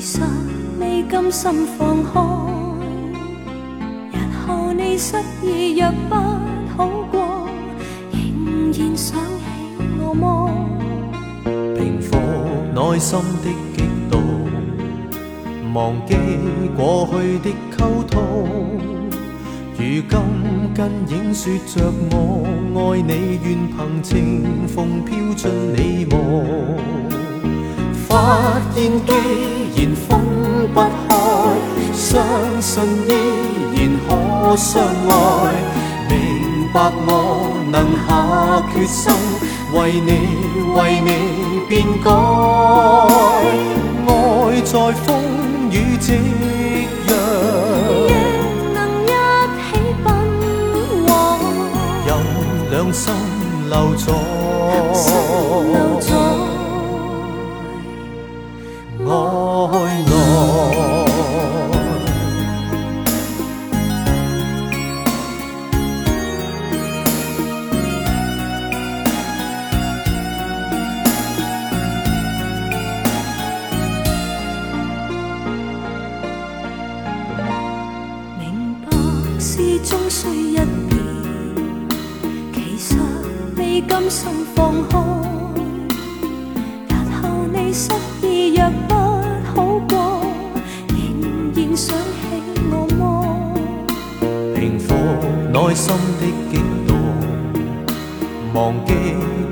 其实未甘心放开，日后你失意若不好过，仍然想起我么？平复内心的激动，忘记过去的沟通。如今跟影说着我爱你，愿凭清风飘进你梦。发现既然分不开，相信依然可相爱。明白我能下决心，为你为你变改。爱在风雨夕阳，亦能一起奔往，任两心留在。终须一别，其实未甘心放开。日后你失意若不好过，仍然想起我么？平复内心的激动，忘记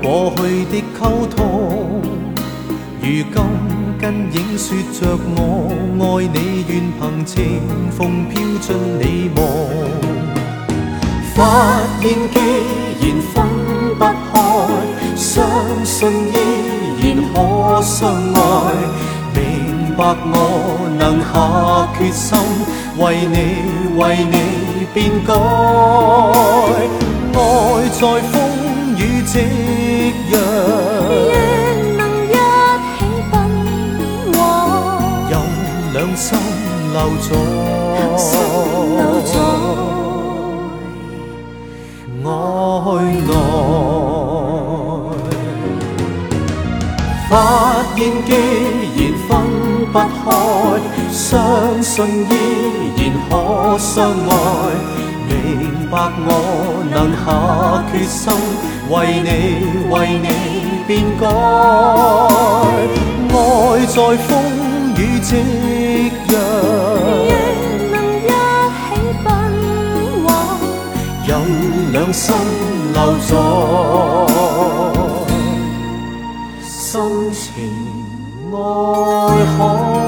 过去的沟通。如今跟影说着我爱你，愿凭清风飘进你梦。不見既然分不開，相信依然可相愛。明白我能下決心，為你為你變改。愛在風雨夕陽，願能一起奔往，有兩心留在。发现既然分不开，相信依然可相爱。明白我能下决心，为你为你变改。爱在风雨夕阳，亦能一起奔往，任两心留在。情爱海。